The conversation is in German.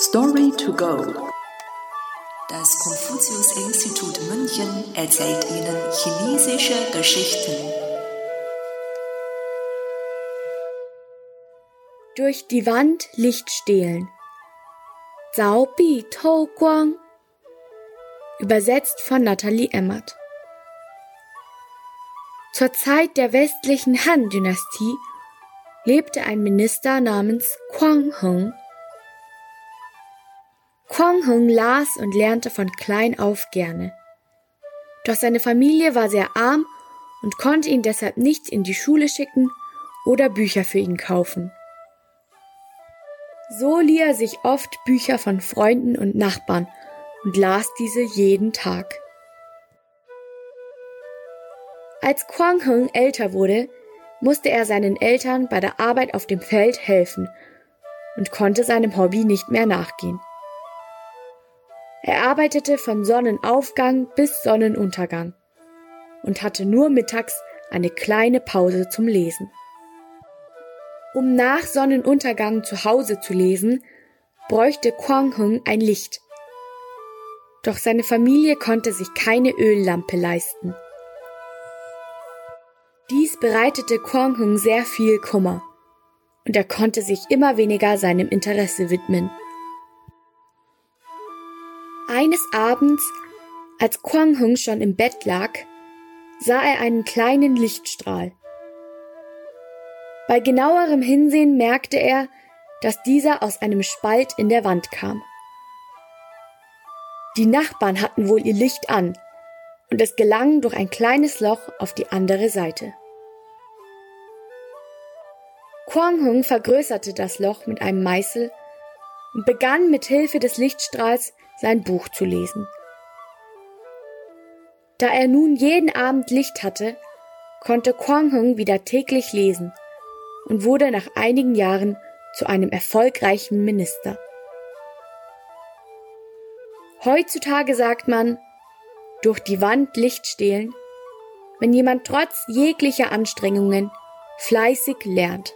Story to go. Das Konfuzius-Institut München erzählt Ihnen chinesische Geschichten. Durch die Wand Licht stehlen. Zhao Bi Tou Guang. Übersetzt von Nathalie Emmert. Zur Zeit der westlichen Han-Dynastie lebte ein Minister namens Quang Heng Quang Hung las und lernte von klein auf gerne. Doch seine Familie war sehr arm und konnte ihn deshalb nicht in die Schule schicken oder Bücher für ihn kaufen. So lieh er sich oft Bücher von Freunden und Nachbarn und las diese jeden Tag. Als Quang Hung älter wurde, musste er seinen Eltern bei der Arbeit auf dem Feld helfen und konnte seinem Hobby nicht mehr nachgehen. Er arbeitete von Sonnenaufgang bis Sonnenuntergang und hatte nur mittags eine kleine Pause zum Lesen. Um nach Sonnenuntergang zu Hause zu lesen, bräuchte Quang Hung ein Licht. Doch seine Familie konnte sich keine Öllampe leisten. Dies bereitete Quang Hung sehr viel Kummer und er konnte sich immer weniger seinem Interesse widmen. Eines Abends, als Quang Hung schon im Bett lag, sah er einen kleinen Lichtstrahl. Bei genauerem Hinsehen merkte er, dass dieser aus einem Spalt in der Wand kam. Die Nachbarn hatten wohl ihr Licht an, und es gelang durch ein kleines Loch auf die andere Seite. Quang Hung vergrößerte das Loch mit einem Meißel und begann mit Hilfe des Lichtstrahls sein Buch zu lesen. Da er nun jeden Abend Licht hatte, konnte Quang Hung wieder täglich lesen und wurde nach einigen Jahren zu einem erfolgreichen Minister. Heutzutage sagt man, durch die Wand Licht stehlen, wenn jemand trotz jeglicher Anstrengungen fleißig lernt.